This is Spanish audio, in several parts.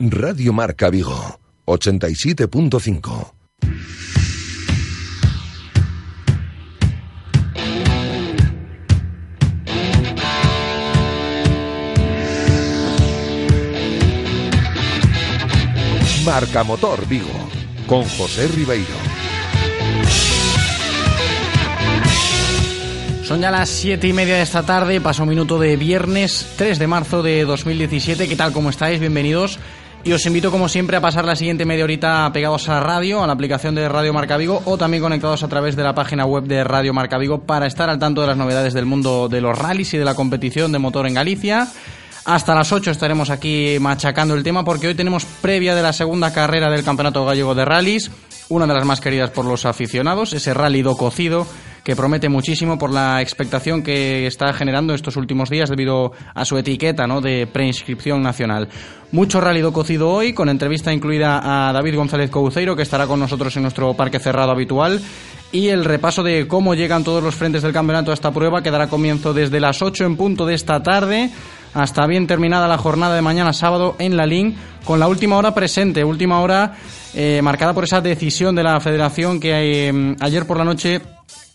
Radio Marca Vigo, 87.5. Marca Motor Vigo, con José Ribeiro. Son ya las siete y media de esta tarde, paso un minuto de viernes 3 de marzo de 2017. ¿Qué tal? ¿Cómo estáis? Bienvenidos. Y os invito, como siempre, a pasar la siguiente media horita pegados a radio, a la aplicación de Radio Marca Vigo o también conectados a través de la página web de Radio Marca Vigo para estar al tanto de las novedades del mundo de los rallies y de la competición de motor en Galicia. Hasta las 8 estaremos aquí machacando el tema porque hoy tenemos previa de la segunda carrera del Campeonato Gallego de Rallys, una de las más queridas por los aficionados, ese rally do cocido que promete muchísimo por la expectación que está generando estos últimos días debido a su etiqueta ¿no? de preinscripción nacional. Mucho rally do cocido hoy, con entrevista incluida a David González Couceiro, que estará con nosotros en nuestro parque cerrado habitual y el repaso de cómo llegan todos los frentes del campeonato a esta prueba que dará comienzo desde las 8 en punto de esta tarde hasta bien terminada la jornada de mañana sábado en la LIN, con la última hora presente, última hora eh, marcada por esa decisión de la federación que eh, ayer por la noche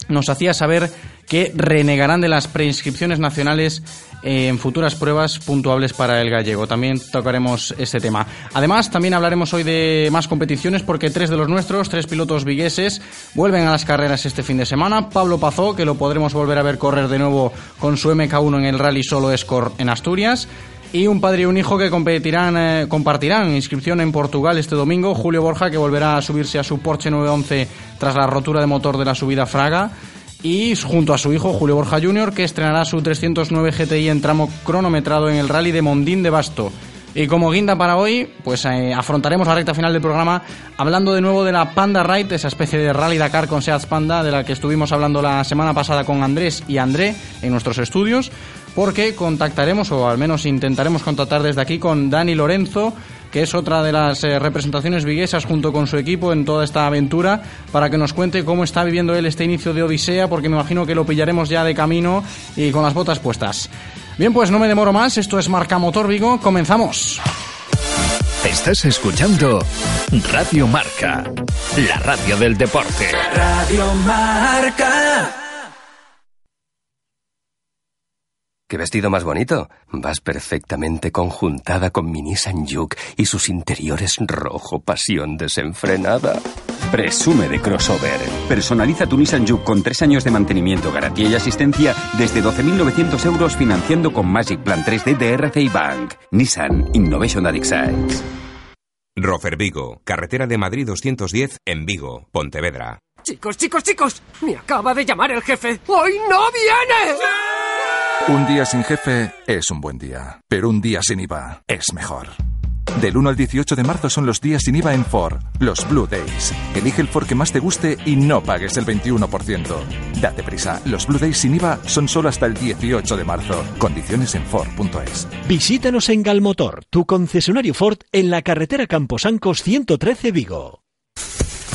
nos hacía saber que renegarán de las preinscripciones nacionales en futuras pruebas puntuables para el gallego. También tocaremos este tema. Además, también hablaremos hoy de más competiciones porque tres de los nuestros, tres pilotos vigueses, vuelven a las carreras este fin de semana. Pablo Pazó, que lo podremos volver a ver correr de nuevo con su MK1 en el Rally Solo Escort en Asturias. Y un padre y un hijo que competirán, eh, compartirán inscripción en Portugal este domingo. Julio Borja, que volverá a subirse a su Porsche 911 tras la rotura de motor de la subida Fraga y junto a su hijo Julio Borja Jr., que estrenará su 309 GTI en tramo cronometrado en el rally de Mondín de Basto. Y como guinda para hoy, pues eh, afrontaremos la recta final del programa hablando de nuevo de la Panda Ride, esa especie de rally Dakar con Seat Panda de la que estuvimos hablando la semana pasada con Andrés y André en nuestros estudios, porque contactaremos, o al menos intentaremos contactar desde aquí con Dani Lorenzo, que es otra de las eh, representaciones viguesas junto con su equipo en toda esta aventura, para que nos cuente cómo está viviendo él este inicio de Odisea, porque me imagino que lo pillaremos ya de camino y con las botas puestas. Bien, pues no me demoro más, esto es Marca Motor Vigo, comenzamos. Estás escuchando Radio Marca, la radio del deporte. Radio Marca. ¿Qué vestido más bonito? Vas perfectamente conjuntada con mi Nissan Juke y sus interiores rojo pasión desenfrenada. Presume de crossover. Personaliza tu Nissan Juke con tres años de mantenimiento, garantía y asistencia desde 12.900 euros financiando con Magic Plan 3D de RCI Bank. Nissan Innovation That Excites. Rofer Vigo, carretera de Madrid 210 en Vigo, Pontevedra. Chicos, chicos, chicos, me acaba de llamar el jefe. ¡Hoy no viene! Un día sin jefe es un buen día, pero un día sin IVA es mejor. Del 1 al 18 de marzo son los días sin IVA en Ford, los Blue Days. Elige el Ford que más te guste y no pagues el 21%. Date prisa, los Blue Days sin IVA son solo hasta el 18 de marzo. Condiciones en Ford.es. Visítanos en Galmotor, tu concesionario Ford en la carretera Camposancos 113 Vigo.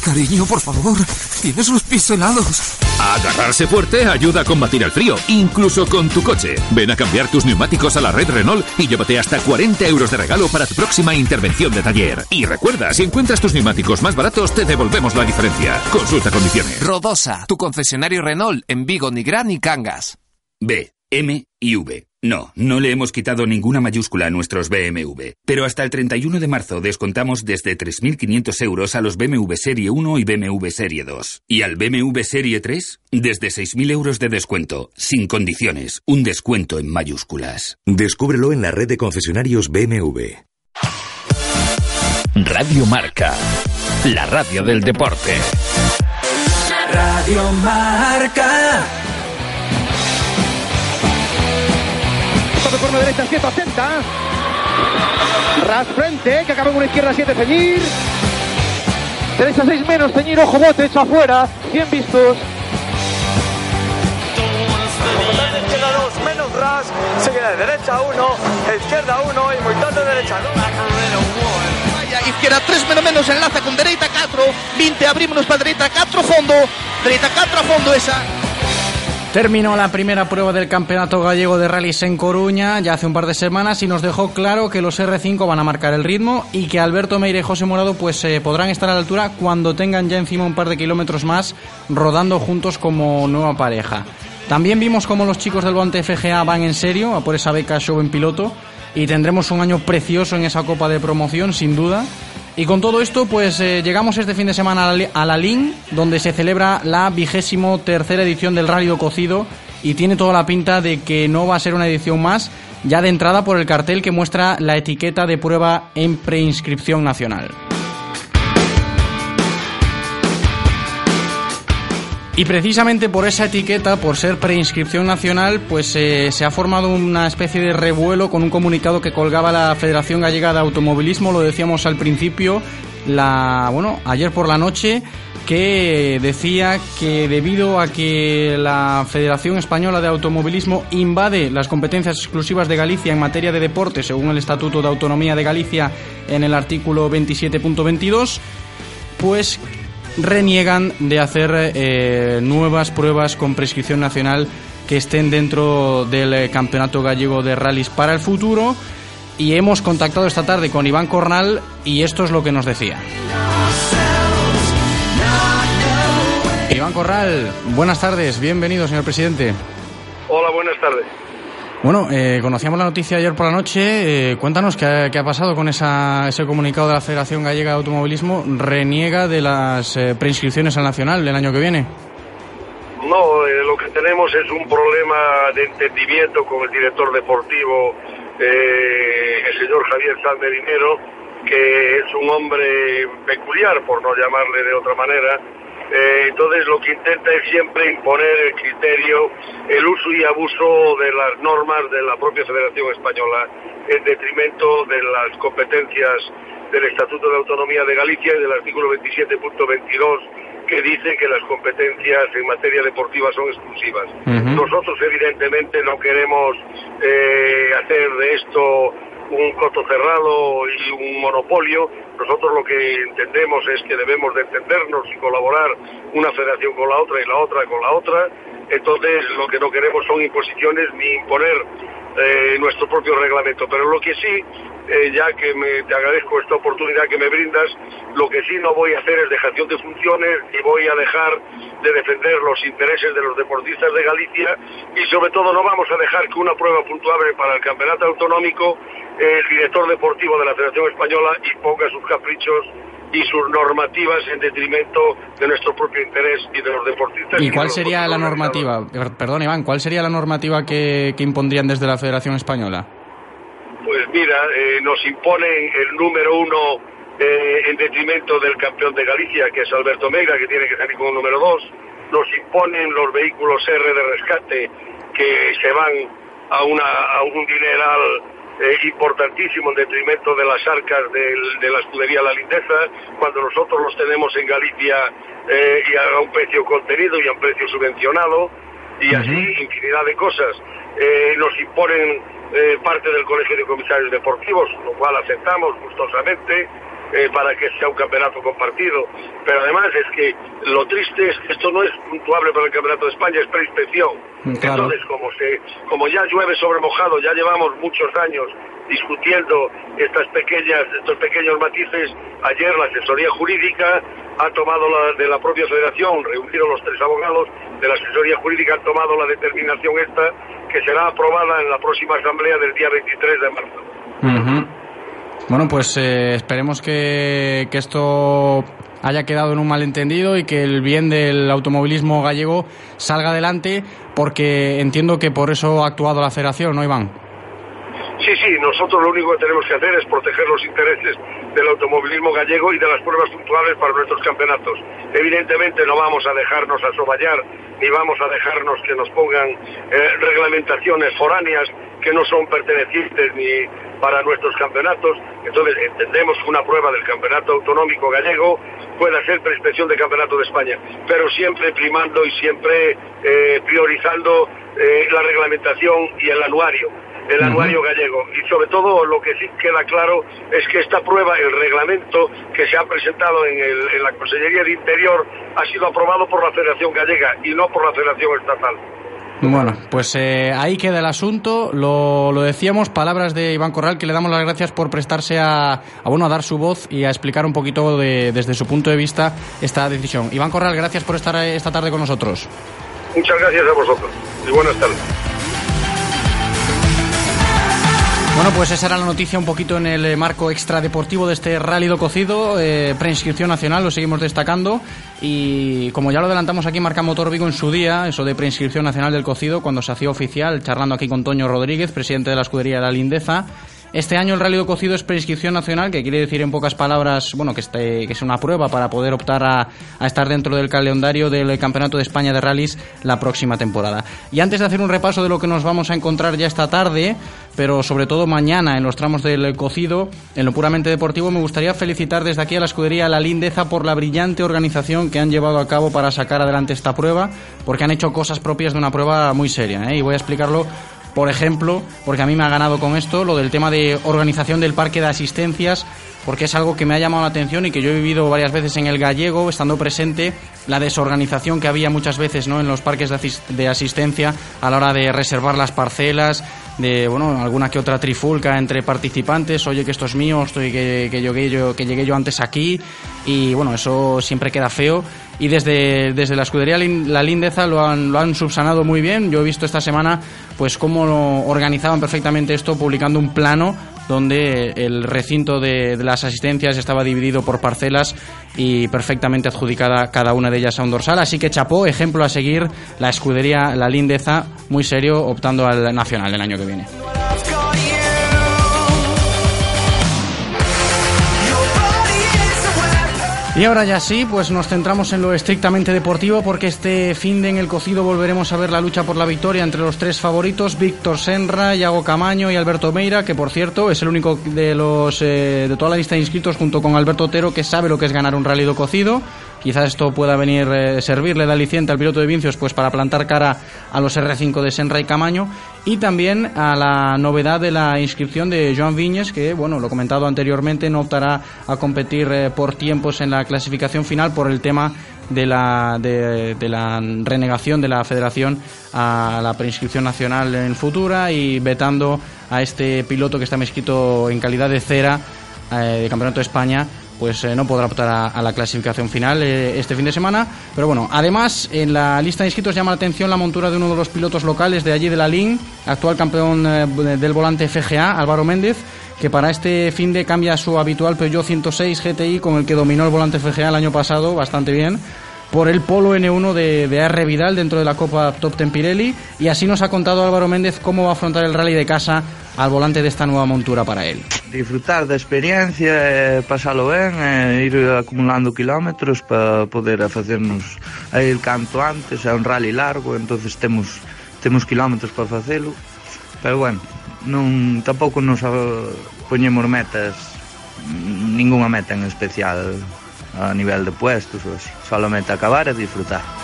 Cariño, por favor, tienes los pies helados. Agarrarse fuerte ayuda a combatir el frío, incluso con tu coche. Ven a cambiar tus neumáticos a la red Renault y llévate hasta 40 euros de regalo para tu próxima intervención de taller. Y recuerda, si encuentras tus neumáticos más baratos, te devolvemos la diferencia. Consulta condiciones. Rodosa, tu concesionario Renault en Vigo, Nigrán y Cangas. B, M y V. No, no le hemos quitado ninguna mayúscula a nuestros BMW. Pero hasta el 31 de marzo descontamos desde 3.500 euros a los BMW Serie 1 y BMW Serie 2. Y al BMW Serie 3, desde 6.000 euros de descuento, sin condiciones, un descuento en mayúsculas. Descúbrelo en la red de concesionarios BMW. Radio Marca, la radio del deporte. Radio Marca. De forma derecha 7 atenta. Ras frente, que acaba con una izquierda 7 ceñir. Derecha 6 menos ceñir, ojo bote, hecho afuera. 100 vistos. Izquierda 2 menos ras, sigue de derecha 1, izquierda 1 y muy tarde derecha 2. Izquierda 3 menos menos enlaza con derecha 4, 20 abrimos para derecha 4 fondo, derecha 4 a fondo esa. Terminó la primera prueba del Campeonato Gallego de Rallys en Coruña ya hace un par de semanas y nos dejó claro que los R5 van a marcar el ritmo y que Alberto Meire y José Morado pues eh, podrán estar a la altura cuando tengan ya encima un par de kilómetros más rodando juntos como nueva pareja. También vimos cómo los chicos del Volante FGA van en serio a por esa beca show en piloto y tendremos un año precioso en esa copa de promoción sin duda. Y con todo esto, pues eh, llegamos este fin de semana a la LIN, donde se celebra la vigésimo tercera edición del Rally Cocido y tiene toda la pinta de que no va a ser una edición más, ya de entrada por el cartel que muestra la etiqueta de prueba en preinscripción nacional. Y precisamente por esa etiqueta, por ser preinscripción nacional, pues eh, se ha formado una especie de revuelo con un comunicado que colgaba la Federación Gallega de Automovilismo, lo decíamos al principio, la bueno, ayer por la noche que decía que debido a que la Federación Española de Automovilismo invade las competencias exclusivas de Galicia en materia de deporte, según el Estatuto de Autonomía de Galicia en el artículo 27.22, pues reniegan de hacer eh, nuevas pruebas con prescripción nacional que estén dentro del eh, Campeonato Gallego de Rallys para el futuro. Y hemos contactado esta tarde con Iván Cornal y esto es lo que nos decía. Iván Corral, buenas tardes, bienvenido, señor presidente. Hola, buenas tardes. Bueno, eh, conocíamos la noticia ayer por la noche. Eh, cuéntanos qué ha, pasado con esa, ese comunicado de la Federación Gallega de Automovilismo. Reniega de las eh, preinscripciones al Nacional del año que viene. No, eh, lo que tenemos es un problema de entendimiento con el director deportivo, eh, el señor Javier Salmerinero, que es un hombre peculiar, por no llamarle de otra manera, eh, entonces lo que intenta es siempre imponer el criterio, el uso y abuso de las normas de la propia Federación Española en detrimento de las competencias del Estatuto de Autonomía de Galicia y del artículo 27.22 que dice que las competencias en materia deportiva son exclusivas. Uh -huh. Nosotros evidentemente no queremos eh, hacer de esto un coto cerrado y un monopolio. Nosotros lo que entendemos es que debemos de entendernos y colaborar una federación con la otra y la otra con la otra. Entonces lo que no queremos son imposiciones ni imponer eh, nuestro propio reglamento. Pero lo que sí, eh, ya que me, te agradezco esta oportunidad que me brindas, lo que sí no voy a hacer es dejación de funciones y voy a dejar de defender los intereses de los deportistas de Galicia y sobre todo no vamos a dejar que una prueba puntuable para el campeonato autonómico el director deportivo de la Federación Española y ponga sus caprichos y sus normativas en detrimento de nuestro propio interés y de los deportistas. ¿Y cuál sería la normativa? Perdón, Iván, ¿cuál sería la normativa que, que impondrían desde la Federación Española? Pues mira, eh, nos imponen el número uno eh, en detrimento del campeón de Galicia, que es Alberto Mega, que tiene que salir como número dos. Nos imponen los vehículos R de rescate que se van a, una, a un dineral eh, importantísimo en detrimento de las arcas del, de la escudería La Lindeza, cuando nosotros los tenemos en Galicia eh, y a un precio contenido y a un precio subvencionado, y así uh -huh. infinidad de cosas. Eh, nos imponen parte del Colegio de Comisarios Deportivos, lo cual aceptamos gustosamente, eh, para que sea un campeonato compartido. Pero además es que lo triste es que esto no es puntuable para el Campeonato de España, es preinspección. Claro. Entonces, como, se, como ya llueve sobre mojado, ya llevamos muchos años discutiendo estas pequeñas, estos pequeños matices, ayer la asesoría jurídica ha tomado la, de la propia federación, reunidos los tres abogados de la asesoría jurídica, han tomado la determinación esta que será aprobada en la próxima asamblea del día 23 de marzo. Uh -huh. Bueno, pues eh, esperemos que, que, esto haya quedado en un malentendido y que el bien del automovilismo gallego salga adelante, porque entiendo que por eso ha actuado la federación, ¿no, Iván? Sí, sí, nosotros lo único que tenemos que hacer es proteger los intereses del automovilismo gallego y de las pruebas puntuales para nuestros campeonatos. Evidentemente no vamos a dejarnos asoballar ni vamos a dejarnos que nos pongan eh, reglamentaciones foráneas que no son pertenecientes ni para nuestros campeonatos. Entonces entendemos que una prueba del campeonato autonómico gallego pueda ser preinspección de campeonato de España, pero siempre primando y siempre eh, priorizando eh, la reglamentación y el anuario el anuario gallego. Y sobre todo lo que sí queda claro es que esta prueba, el reglamento que se ha presentado en, el, en, la Consellería de Interior, ha sido aprobado por la Federación Gallega y no por la Federación Estatal. Bueno, pues eh, ahí queda el asunto. Lo, lo, decíamos, palabras de Iván Corral, que le damos las gracias por prestarse a, a, bueno, a dar su voz y a explicar un poquito de, desde su punto de vista esta decisión. Iván Corral, gracias por estar esta tarde con nosotros. Muchas gracias a vosotros y buenas tardes. Bueno, pues esa era la noticia un poquito en el marco extradeportivo de este Rally do Cocido, eh, preinscripción nacional, lo seguimos destacando. Y como ya lo adelantamos aquí Marca Motor Vigo en su día, eso de preinscripción nacional del cocido, cuando se hacía oficial, charlando aquí con Toño Rodríguez, presidente de la escudería de la Lindeza, este año el Rally do Cocido es prescripción nacional, que quiere decir en pocas palabras, bueno, que, este, que es una prueba para poder optar a, a, estar dentro del calendario del Campeonato de España de Rallys la próxima temporada. Y antes de hacer un repaso de lo que nos vamos a encontrar ya esta tarde, pero sobre todo mañana en los tramos del cocido, en lo puramente deportivo, me gustaría felicitar desde aquí a la escudería La Lindeza por la brillante organización que han llevado a cabo para sacar adelante esta prueba, porque han hecho cosas propias de una prueba muy seria. ¿eh? Y voy a explicarlo por ejemplo, porque a mí me ha ganado con esto, lo del tema de organización del parque de asistencias, porque es algo que me ha llamado la atención y que yo he vivido varias veces en el gallego, estando presente, la desorganización que había muchas veces ¿no? en los parques de, asist de asistencia a la hora de reservar las parcelas, de bueno alguna que otra trifulca entre participantes, oye que esto es mío, estoy que, que, llegué yo, que llegué yo antes aquí, y bueno, eso siempre queda feo. Y desde, desde la escudería La Lindeza lo han, lo han subsanado muy bien. Yo he visto esta semana pues cómo organizaban perfectamente esto, publicando un plano donde el recinto de, las asistencias estaba dividido por parcelas y perfectamente adjudicada cada una de ellas a un dorsal. Así que chapó, ejemplo a seguir, la escudería La Lindeza, muy serio, optando al Nacional del año que viene. Y ahora ya sí, pues nos centramos en lo estrictamente deportivo porque este fin de en el cocido volveremos a ver la lucha por la victoria entre los tres favoritos, Víctor Senra, Iago Camaño y Alberto Meira, que por cierto es el único de los eh, de toda la lista de inscritos junto con Alberto Otero que sabe lo que es ganar un rally do cocido. Quizás esto pueda venir eh, servirle de aliciente al piloto de Vincios pues para plantar cara a los R5 de Senra y Camaño y también a la novedad de la inscripción de Joan Viñes que bueno, lo comentado anteriormente no optará a competir eh, por tiempos en la clasificación final por el tema de la, de, la renegación de la federación a la preinscripción nacional en futura y vetando a este piloto que está inscrito en calidad de cera eh, de Campeonato de España pues eh, no podrá optar a, la clasificación final eh, este fin de semana. Pero bueno, además en la lista de inscritos llama la atención la montura de uno de los pilotos locales de allí de la LIN, actual campeón eh, del volante FGA, Álvaro Méndez, que para este fin de cambia su habitual Peugeot 106 GTI con el que dominó el volante FGA el año pasado bastante bien por el Polo N1 de, de R. Vidal dentro de la Copa Top Ten Pirelli y así nos ha contado Álvaro Méndez cómo va a afrontar el rally de casa al volante desta nueva montura para él. Disfrutar da experiencia, pasalo ben, e ir acumulando kilómetros para poder a facernos a ir canto antes, é un rally largo, entonces temos temos kilómetros para facelo, pero bueno, non tampouco nos poñemos metas ningunha meta en especial a nivel de puestos ou así, solamente acabar e disfrutar.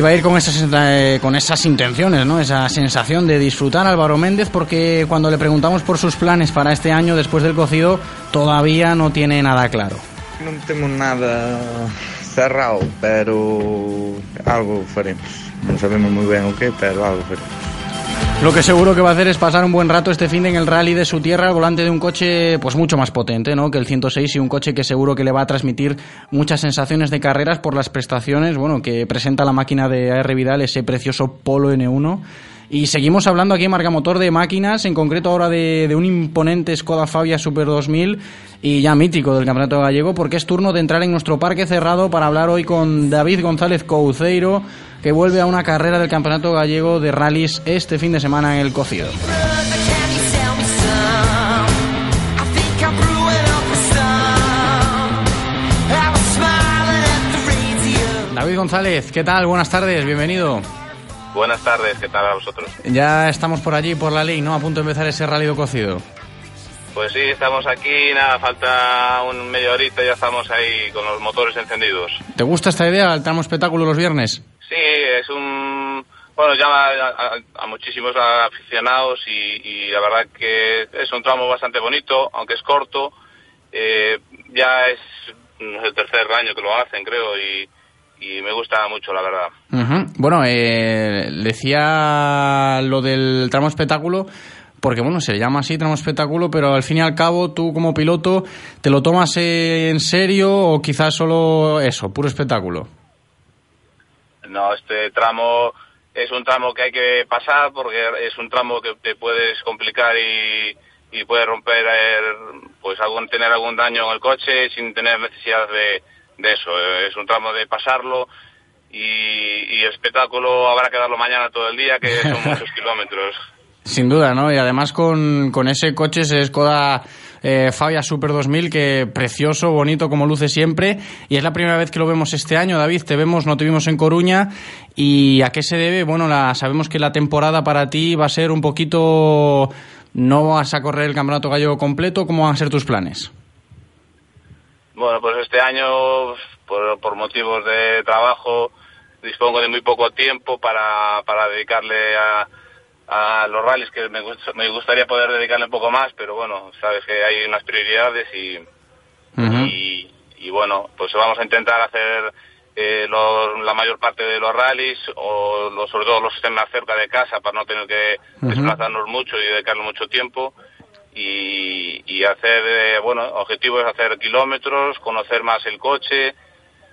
Va a ir con esas, eh, con esas intenciones, ¿no? Esa sensación de disfrutar Álvaro Méndez, porque cuando le preguntamos por sus planes para este año después del cocido, todavía no tiene nada claro. No tengo nada cerrado, pero algo faremos. No sabemos muy bien o qué, pero algo faremos. Lo que seguro que va a hacer es pasar un buen rato este fin de en el rally de su tierra al volante de un coche pues mucho más potente ¿no? que el 106 y un coche que seguro que le va a transmitir muchas sensaciones de carreras por las prestaciones bueno que presenta la máquina de AR Vidal, ese precioso Polo N1. Y seguimos hablando aquí en Marca Motor de máquinas, en concreto ahora de, de, un imponente Skoda Fabia Super 2000 y ya mítico del Campeonato Gallego, porque es turno de entrar en nuestro parque cerrado para hablar hoy con David González Couceiro, que vuelve a una carrera del Campeonato Gallego de Rallys este fin de semana en el Cocido. David González, ¿qué tal? Buenas tardes, bienvenido. Buenas tardes, ¿qué tal a vosotros? Ya estamos por allí, por la ley, ¿no? A punto de empezar ese rally do cocido. Pues sí, estamos aquí, nada, falta un media horita y ya estamos ahí con los motores encendidos. ¿Te gusta esta idea, el tramo espectáculo los viernes? Sí, es un... Bueno, llama a, a, a muchísimos aficionados y, y, la verdad que es un tramo bastante bonito, aunque es corto. Eh, ya es el tercer año que lo hacen, creo, y, y me gusta mucho, la verdad. Bueno, eh, decía lo del tramo espectáculo, porque bueno, se le llama así tramo espectáculo, pero al fin y al cabo tú como piloto te lo tomas en serio o quizás solo eso, puro espectáculo. No, este tramo es un tramo que hay que pasar porque es un tramo que te puedes complicar y, y puedes romper, pues algún, tener algún daño en el coche sin tener necesidad de, de eso. Es un tramo de pasarlo y, y el espectáculo habrá que darlo mañana todo el día, que son muchos kilómetros. Sin duda, ¿no? Y además con, con ese coche, ese Skoda eh, Fabia Super 2000, que precioso, bonito, como luce siempre. Y es la primera vez que lo vemos este año, David. Te vemos, no te vimos en Coruña. ¿Y a qué se debe? Bueno, la, sabemos que la temporada para ti va a ser un poquito... No vas a correr el campeonato gallego completo. ¿Cómo van a ser tus planes? Bueno, pues este año, por, por motivos de trabajo, dispongo de muy poco tiempo para, para dedicarle a, a los rallies que me, me gustaría poder dedicarle un poco más, pero bueno, sabes que hay unas prioridades y, y, y bueno, pues vamos a intentar hacer eh, lo- la mayor parte de los rallies o los- sobre todo los que estén más cerca de casa para no tener que desplazarnos mucho y dedicarle mucho tiempo y, y hacer, eh, bueno, objetivo es hacer kilómetros, conocer más el coche,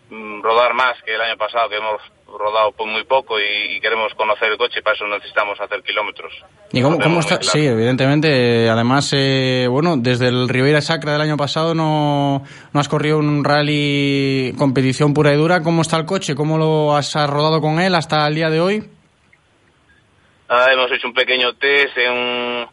mm, rodar más que el año pasado que hemos rodado po- muy poco y, y queremos conocer el coche y para eso necesitamos hacer kilómetros. ¿Y cómo, cómo está? claro. Sí, evidentemente. Además, eh, bueno, desde el Ribeira Sacra del año pasado no, no has corrido un rally competición pura y dura. ¿Cómo está el coche? ¿Cómo lo has, has rodado con él hasta el día de hoy? Ah, hemos hecho un pequeño test en un,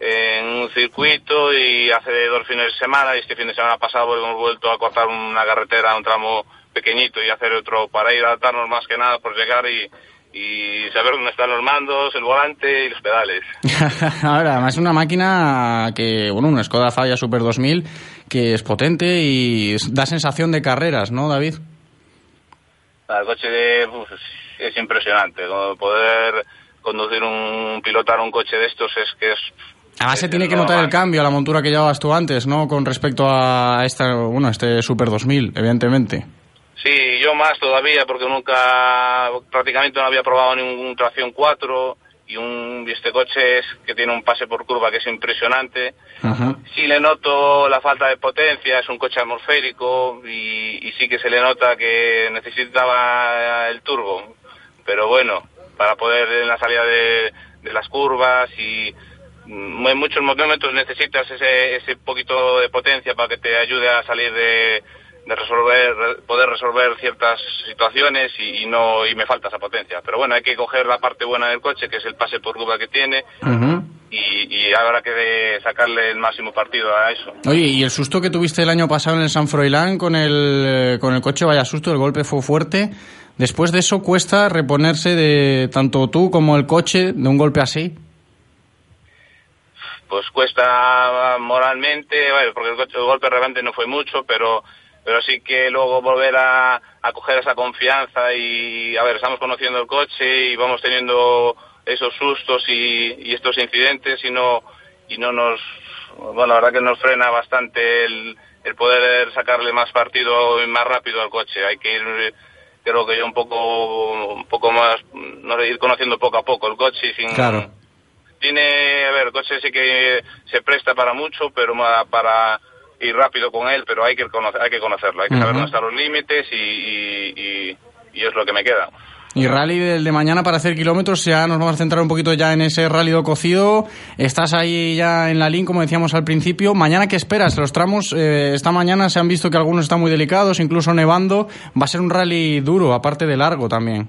en un circuito y hace dos fines de semana y este fin de semana pasado hemos vuelto a cortar una carretera, un tramo pequeñito y hacer otro para ir a adaptarnos más que nada por llegar y, y saber dónde están los mandos, el volante y los pedales. Ahora, además es una máquina que, bueno, una Skoda Fabia Super 2000 que es potente y da sensación de carreras, ¿no, David? El coche de, es impresionante, poder conducir un, pilotar un coche de estos es que es Además se tiene que notar el cambio a la montura que llevabas tú antes, ¿no? Con respecto a esta, bueno, este Super 2000, evidentemente. Sí, yo más todavía porque nunca, prácticamente no había probado ningún tracción 4 y, un, y este coche es que tiene un pase por curva que es impresionante. Sí le noto la falta de potencia, es un coche atmosférico y, y sí que se le nota que necesitaba el turbo. Pero bueno, para poder en la salida de, de las curvas y mm, en muchos momentos necesitas ese, ese poquito de potencia para que te ayude a salir de, de resolver, re- poder resolver ciertas situaciones y, y no y me falta esa potencia. Pero bueno, hay que coger la parte buena del coche, que es el pase por curva que tiene, y, y habrá que sacarle el máximo partido a eso. Oye, y el susto que tuviste el año pasado en el San Froilán con el, eh, con el coche, vaya susto, el golpe fue fuerte. Después de eso cuesta reponerse de tanto tú como el coche de un golpe así. pues cuesta moralmente, porque el, coche- el golpe realmente no fue mucho, pero pero sí que luego volver a, a coger esa confianza y, a ver, estamos conociendo el coche y vamos teniendo esos sustos y, y estos incidentes y no, y no nos, bueno, la verdad que nos frena bastante el, el poder sacarle más partido y más rápido al coche. Hay que ir, creo que yo un poco, un poco más, no sé, ir conociendo poco a poco el coche y sin, Claro. tiene, a ver, el coche sí que se presta para mucho, pero para ir rápido con él, pero hay que conocer, hay que conocerlo, hay que saber Ujú. dónde están los límites y, y, y- y es lo que me queda. Y rally del de mañana para hacer kilómetros, ya nos vamos a centrar un poquito ya en ese rally do cocido. Estás ahí ya en la línea, como decíamos al principio. Mañana, ¿qué esperas? Los tramos, eh, esta mañana se han visto que algunos están muy delicados, incluso nevando. Va a ser un rally duro, aparte de largo también.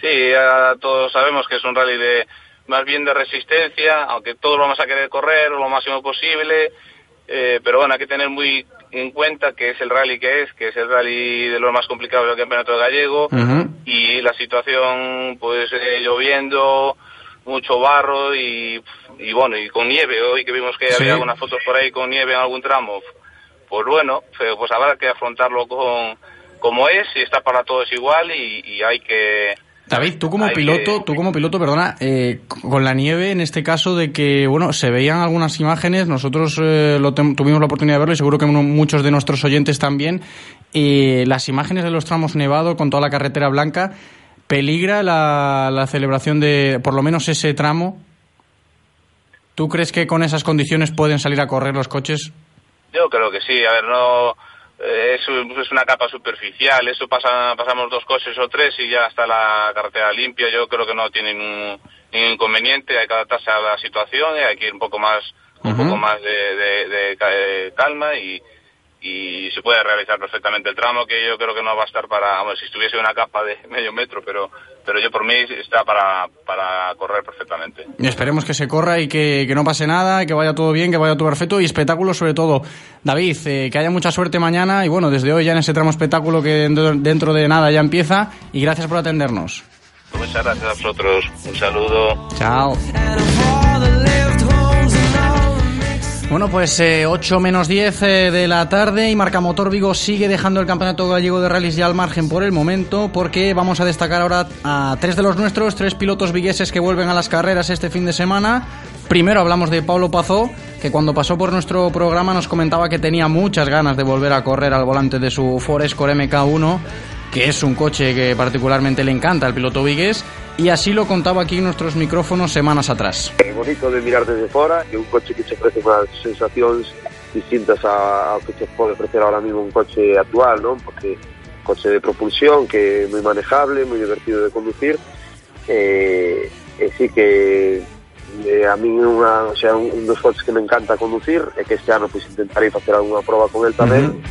Sí, ya todos sabemos que es un rally de más bien de resistencia, aunque todos vamos a querer correr lo máximo posible, eh, pero bueno, hay que tener muy en cuenta que es el rally que es, que es el rally de los más complicados del campeonato gallego. Y la situación, pues eh, lloviendo, mucho barro y, y bueno, y con nieve, hoy que vimos que Sí. había algunas fotos por ahí con nieve en algún tramo, pues bueno, pues habrá que afrontarlo con como es y está para todos igual y, y hay que David, tú como piloto, tú como piloto, perdona, eh, con la nieve, en este caso de que, bueno, se veían algunas imágenes, nosotros eh, lo tuvimos la oportunidad de verlo y seguro que muchos de nuestros oyentes también, las imágenes de los tramos nevados con toda la carretera blanca, ¿peligra la, la celebración de, por lo menos ese tramo? ¿Tú crees que con esas condiciones pueden salir a correr los coches? Yo creo que sí, a ver, no eh, es, una capa superficial, eso pasa, pasamos dos coches o tres y ya está la carretera limpia, yo creo que no tiene ningún, inconveniente, hay que adaptarse a la situación, hay que ir un poco más, un poco más de, calma y, y se puede realizar perfectamente el tramo que yo creo que no va a estar para, vamos, si estuviese una capa de medio metro, pero pero yo por mí está para, para correr perfectamente. Y esperemos que se corra y que, que, no pase nada, que vaya todo bien, que vaya todo perfecto y espectáculo sobre todo. David, eh, que haya mucha suerte mañana y bueno, desde hoy ya en ese tramo espectáculo que dentro de nada ya empieza y gracias por atendernos. Muchas gracias a vosotros, un saludo. Chao. Bueno, pues 8 eh, menos 10 eh, de la tarde y Marca Motor Vigo sigue dejando el campeonato gallego de rallies ya al margen por el momento porque vamos a destacar ahora a tres de los nuestros, tres pilotos vigueses que vuelven a las carreras este fin de semana. Primero hablamos de Pablo Pazó, que cuando pasó por nuestro programa nos comentaba que tenía muchas ganas de volver a correr al volante de su Ford Escort MK1 que es un coche que particularmente le encanta al piloto Vigues, y así lo contaba aquí en nuestros micrófonos semanas atrás. Es bonito de mirar desde fuera, y un coche que se ofrece unas sensaciones distintas a, lo que se puede ofrecer ahora mismo un coche actual, ¿no? Porque coche de propulsión que es muy manejable, muy divertido de conducir, eh, sí que eh, a mí una, o sea, un, dos coches que me encanta conducir es que este año pues intentaré hacer alguna prueba con él también.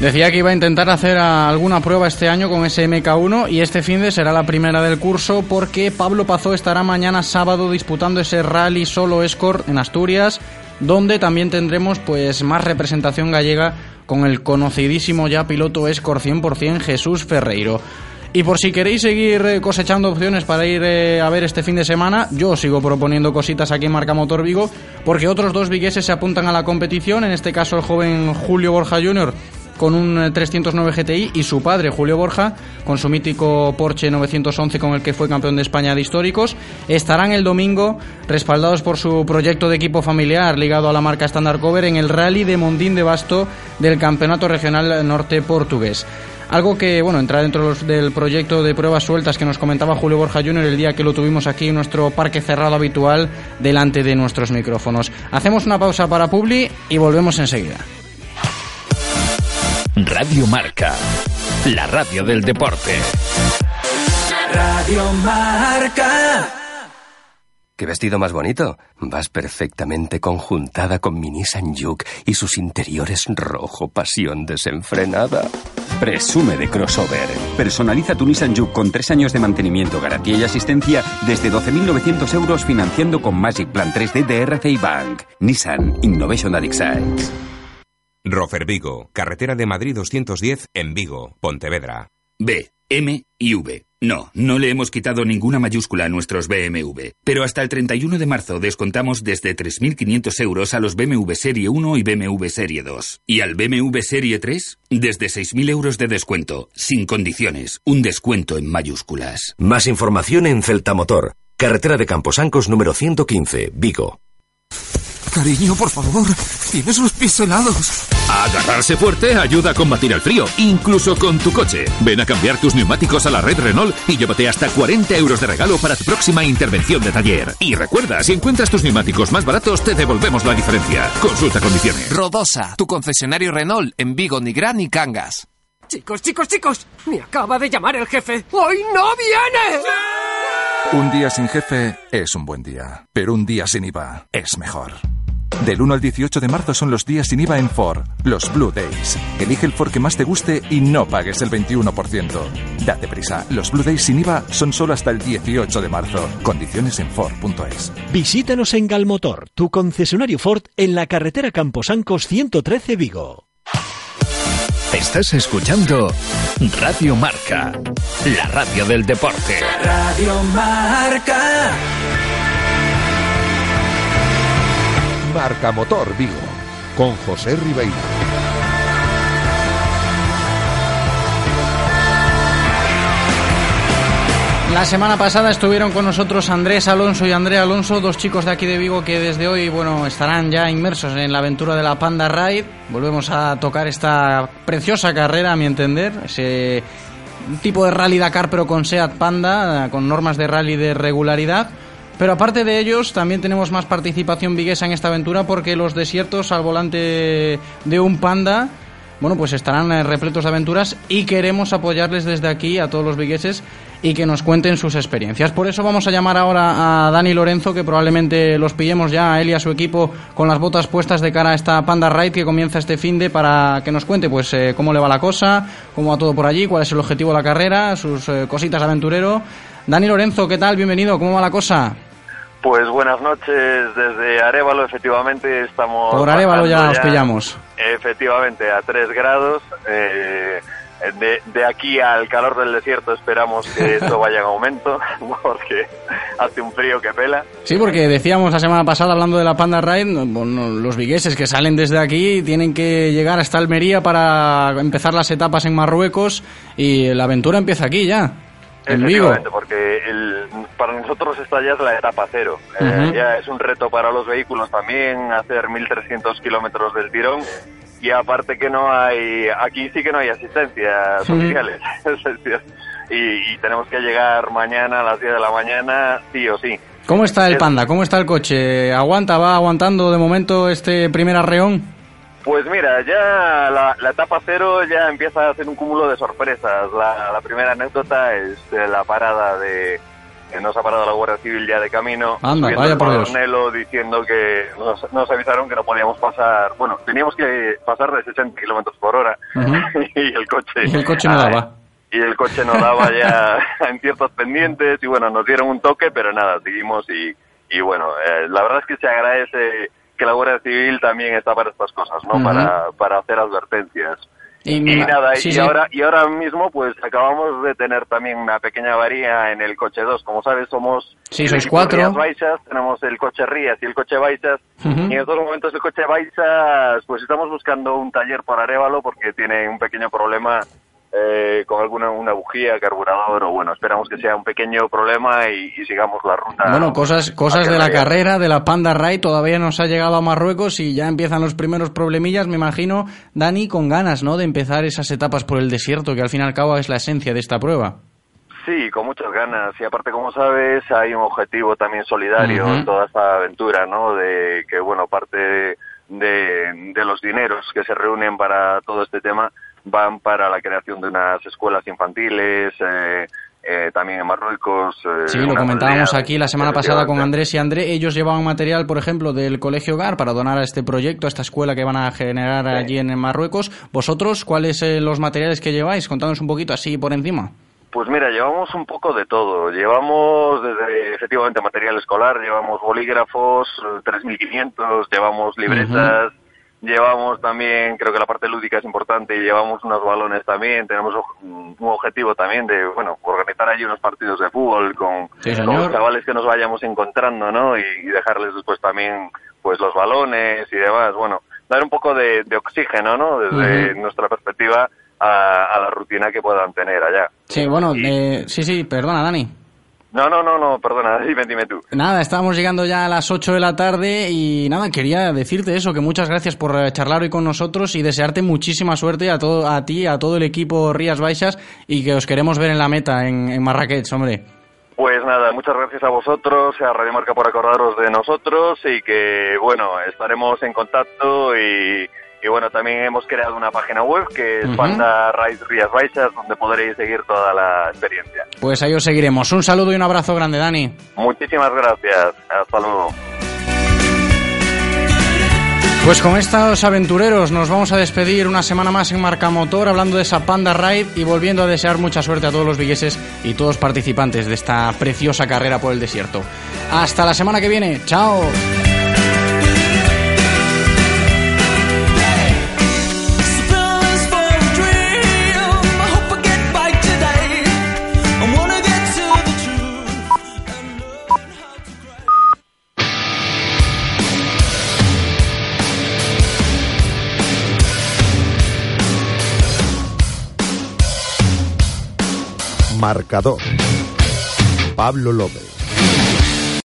Decía que iba a intentar hacer alguna prueba este año con ese MK1 y este fin de será la primera del curso porque Pablo Pazó estará mañana sábado disputando ese rally solo escort en Asturias, donde también tendremos pues más representación gallega con el conocidísimo ya piloto escort 100% Jesús Ferreiro. Y por si queréis seguir eh, cosechando opciones para ir eh, a ver este fin de semana, yo sigo proponiendo cositas aquí en Marca Motor Vigo, porque otros dos vigueses se apuntan a la competición, en este caso el joven Julio Borja Jr con un 309 eh, GTI y su padre Julio Borja con su mítico Porsche 911 con el que fue campeón de España de históricos estarán el domingo respaldados por su proyecto de equipo familiar ligado a la marca Standard Cover en el Rally de Mondín de Basto del Campeonato Regional Norte Portugués. Algo que, bueno, entra dentro del proyecto de pruebas sueltas que nos comentaba Julio Borja Jr. el día que lo tuvimos aquí en nuestro parque cerrado habitual delante de nuestros micrófonos. Hacemos una pausa para Publi y volvemos enseguida. Radio Marca, la radio del deporte. Radio Marca. ¿Qué vestido más bonito? Vas perfectamente conjuntada con mi Nissan Juke y sus interiores rojo pasión desenfrenada. Presume de crossover. Personaliza tu Nissan Juke con tres años de mantenimiento, garantía y asistencia desde 12.900 euros financiando con Magic Plan 3D de RCI Bank. Nissan Innovation That Excites. Rofer Vigo, carretera de Madrid 210 en Vigo, Pontevedra. B, M y V. No, no le hemos quitado ninguna mayúscula a nuestros BMW, pero hasta el 31 de marzo descontamos desde 3.500 euros a los BMW Serie 1 y BMW Serie 2. Y al BMW Serie 3, desde 6.000 euros de descuento, sin condiciones, un descuento en mayúsculas. Más información en Celta Motor, carretera de Camposancos número 115, Vigo. Cariño, por favor, tienes los pies helados. Agarrarse fuerte ayuda a combatir el frío, incluso con tu coche. Ven a cambiar tus neumáticos a la red Renault y llévate hasta 40 euros de regalo para tu próxima intervención de taller. Y recuerda, si encuentras tus neumáticos más baratos, te devolvemos la diferencia. Consulta condiciones. Rodosa, tu concesionario Renault en Vigo, Nigrán y Cangas. Chicos, chicos, chicos, me acaba de llamar el jefe. ¡Hoy no viene! Un día sin jefe es un buen día, pero un día sin IVA es mejor. Del 1 al 18 de marzo son los días sin IVA en Ford, los Blue Days. Elige el Ford que más te guste y no pagues el 21%. Date prisa, los Blue Days sin IVA son solo hasta el 18 de marzo. Condiciones en Ford.es. Visítanos en Galmotor, tu concesionario Ford en la carretera Camposancos 113 Vigo. Estás escuchando Radio Marca, la radio del deporte. Radio Marca. Marca Motor Vigo, con José Ribeiro. La semana pasada estuvieron con nosotros Andrés Alonso y Andrea Alonso, dos chicos de aquí de Vigo que desde hoy, bueno, estarán ya inmersos en la aventura de la Panda Ride. Volvemos a tocar esta preciosa carrera, a mi entender, ese tipo de rally Dakar pero con Seat Panda, con normas de rally de regularidad. Pero aparte de ellos, también tenemos más participación viguesa en esta aventura porque los desiertos al volante de un Panda bueno, pues estarán eh, repletos de aventuras y queremos apoyarles desde aquí a todos los vigueses y que nos cuenten sus experiencias. Por eso vamos a llamar ahora a Dani Lorenzo, que probablemente los pillemos ya a él y a su equipo con las botas puestas de cara a esta Panda Ride que comienza este fin de para que nos cuente pues eh, cómo le va la cosa, cómo va todo por allí, cuál es el objetivo de la carrera, sus eh, cositas aventurero. Dani Lorenzo, ¿qué tal? Bienvenido, ¿cómo va la cosa? Pues buenas noches desde Arevalo, efectivamente estamos... Por Arevalo ya, os pillamos. Efectivamente, a 3 grados. Eh, de, de, aquí al calor del desierto esperamos que esto vaya en aumento, porque hace un frío que pela. Sí, porque decíamos la semana pasada, hablando de la Panda Ride, bueno, los vigueses que salen desde aquí tienen que llegar hasta Almería para empezar las etapas en Marruecos y la aventura empieza aquí ya. En Vigo. porque el, para nosotros esta ya es la etapa cero. Eh, ya es un reto para los vehículos también hacer 1.300 kilómetros del tirón y aparte que no hay, aquí sí que no hay asistencias oficiales. y, y, tenemos que llegar mañana a las 10 de la mañana, sí o sí. ¿Cómo está el Panda? ¿Cómo está el coche? ¿Aguanta? ¿Va aguantando de momento este primer arreón? Pues mira, ya la, etapa cero ya empieza a hacer un cúmulo de sorpresas. La, primera anécdota es la parada de, nos ha parado la Guardia Civil ya de camino. Anda, vaya por Dios. diciendo que nos, avisaron que no podíamos pasar, bueno, teníamos que pasar de 60 kilómetros por hora y el coche. Y el coche no daba. Y el coche no daba ya en ciertos pendientes y bueno, nos dieron un toque, pero nada, seguimos y, y bueno, eh, la verdad es que se agradece que la Guardia Civil también está para estas cosas, ¿no? para, para hacer advertencias. Y, nada, y, ahora y ahora mismo pues acabamos de tener también una pequeña avaría en el coche 2. Como sabes, somos sí, sois cuatro. Baixas, tenemos el coche Rías y el coche Baixas. Y en estos momentos el coche Baixas, pues estamos buscando un taller para Arevalo porque tiene un pequeño problema eh, con alguna una bujía, carburador o bueno, esperamos que sea un pequeño problema y, sigamos la ruta. Bueno, cosas cosas de la carrera, de la Panda Ride, todavía nos ha llegado a Marruecos y ya empiezan los primeros problemillas, me imagino, Dani, con ganas, ¿no?, de empezar esas etapas por el desierto, que al fin y al cabo es la esencia de esta prueba. Sí, con muchas ganas. Y aparte, como sabes, hay un objetivo también solidario en toda esta aventura, ¿no? De que, bueno, parte de, de los dineros que se reúnen para todo este tema, van para la creación de unas escuelas infantiles, eh, eh, también en Marruecos. Eh, sí, lo comentábamos aquí la semana pasada con Andrés y André. Ellos llevaban material, por ejemplo, del Colegio Hogar para donar a este proyecto, a esta escuela que van a generar allí en Marruecos. ¿Vosotros cuáles son los materiales que lleváis? Contadnos un poquito así por encima. Pues mira, llevamos un poco de todo. Llevamos desde efectivamente material escolar, llevamos bolígrafos, 3.500, llevamos libretas. Llevamos también, creo que la parte lúdica es importante, llevamos unos balones también, tenemos un objetivo también de, bueno, organizar allí unos partidos de fútbol con, los chavales que nos vayamos encontrando, ¿no? Y, dejarles después también, pues, los balones y demás, bueno, dar un poco de, oxígeno, ¿no? Desde nuestra perspectiva a, la rutina que puedan tener allá. Sí, bueno, eh, sí, sí, perdona, Dani. No, no, no, no, perdona, dime, dime tú. Nada, estamos llegando ya a las 8 de la tarde y nada, quería decirte eso, que muchas gracias por eh, charlar hoy con nosotros y desearte muchísima suerte a todo a ti, a todo el equipo Rías Baixas y que os queremos ver en la meta en, en Marrakech, hombre. Pues nada, muchas gracias a vosotros, a Radio Marca por acordaros de nosotros y que, bueno, estaremos en contacto y y bueno, también hemos creado una página web que es Ride Rías Baixas, donde podréis seguir toda la experiencia. Pues ahí os seguiremos. Un saludo y un abrazo grande, Dani. Muchísimas gracias. Hasta luego. Pues con estos aventureros nos vamos a despedir una semana más en Marca Motor hablando de esa Panda Ride y volviendo a desear mucha suerte a todos los vigueses y todos participantes de esta preciosa carrera por el desierto. Hasta la semana que viene. Chao. Marcador. Pablo López.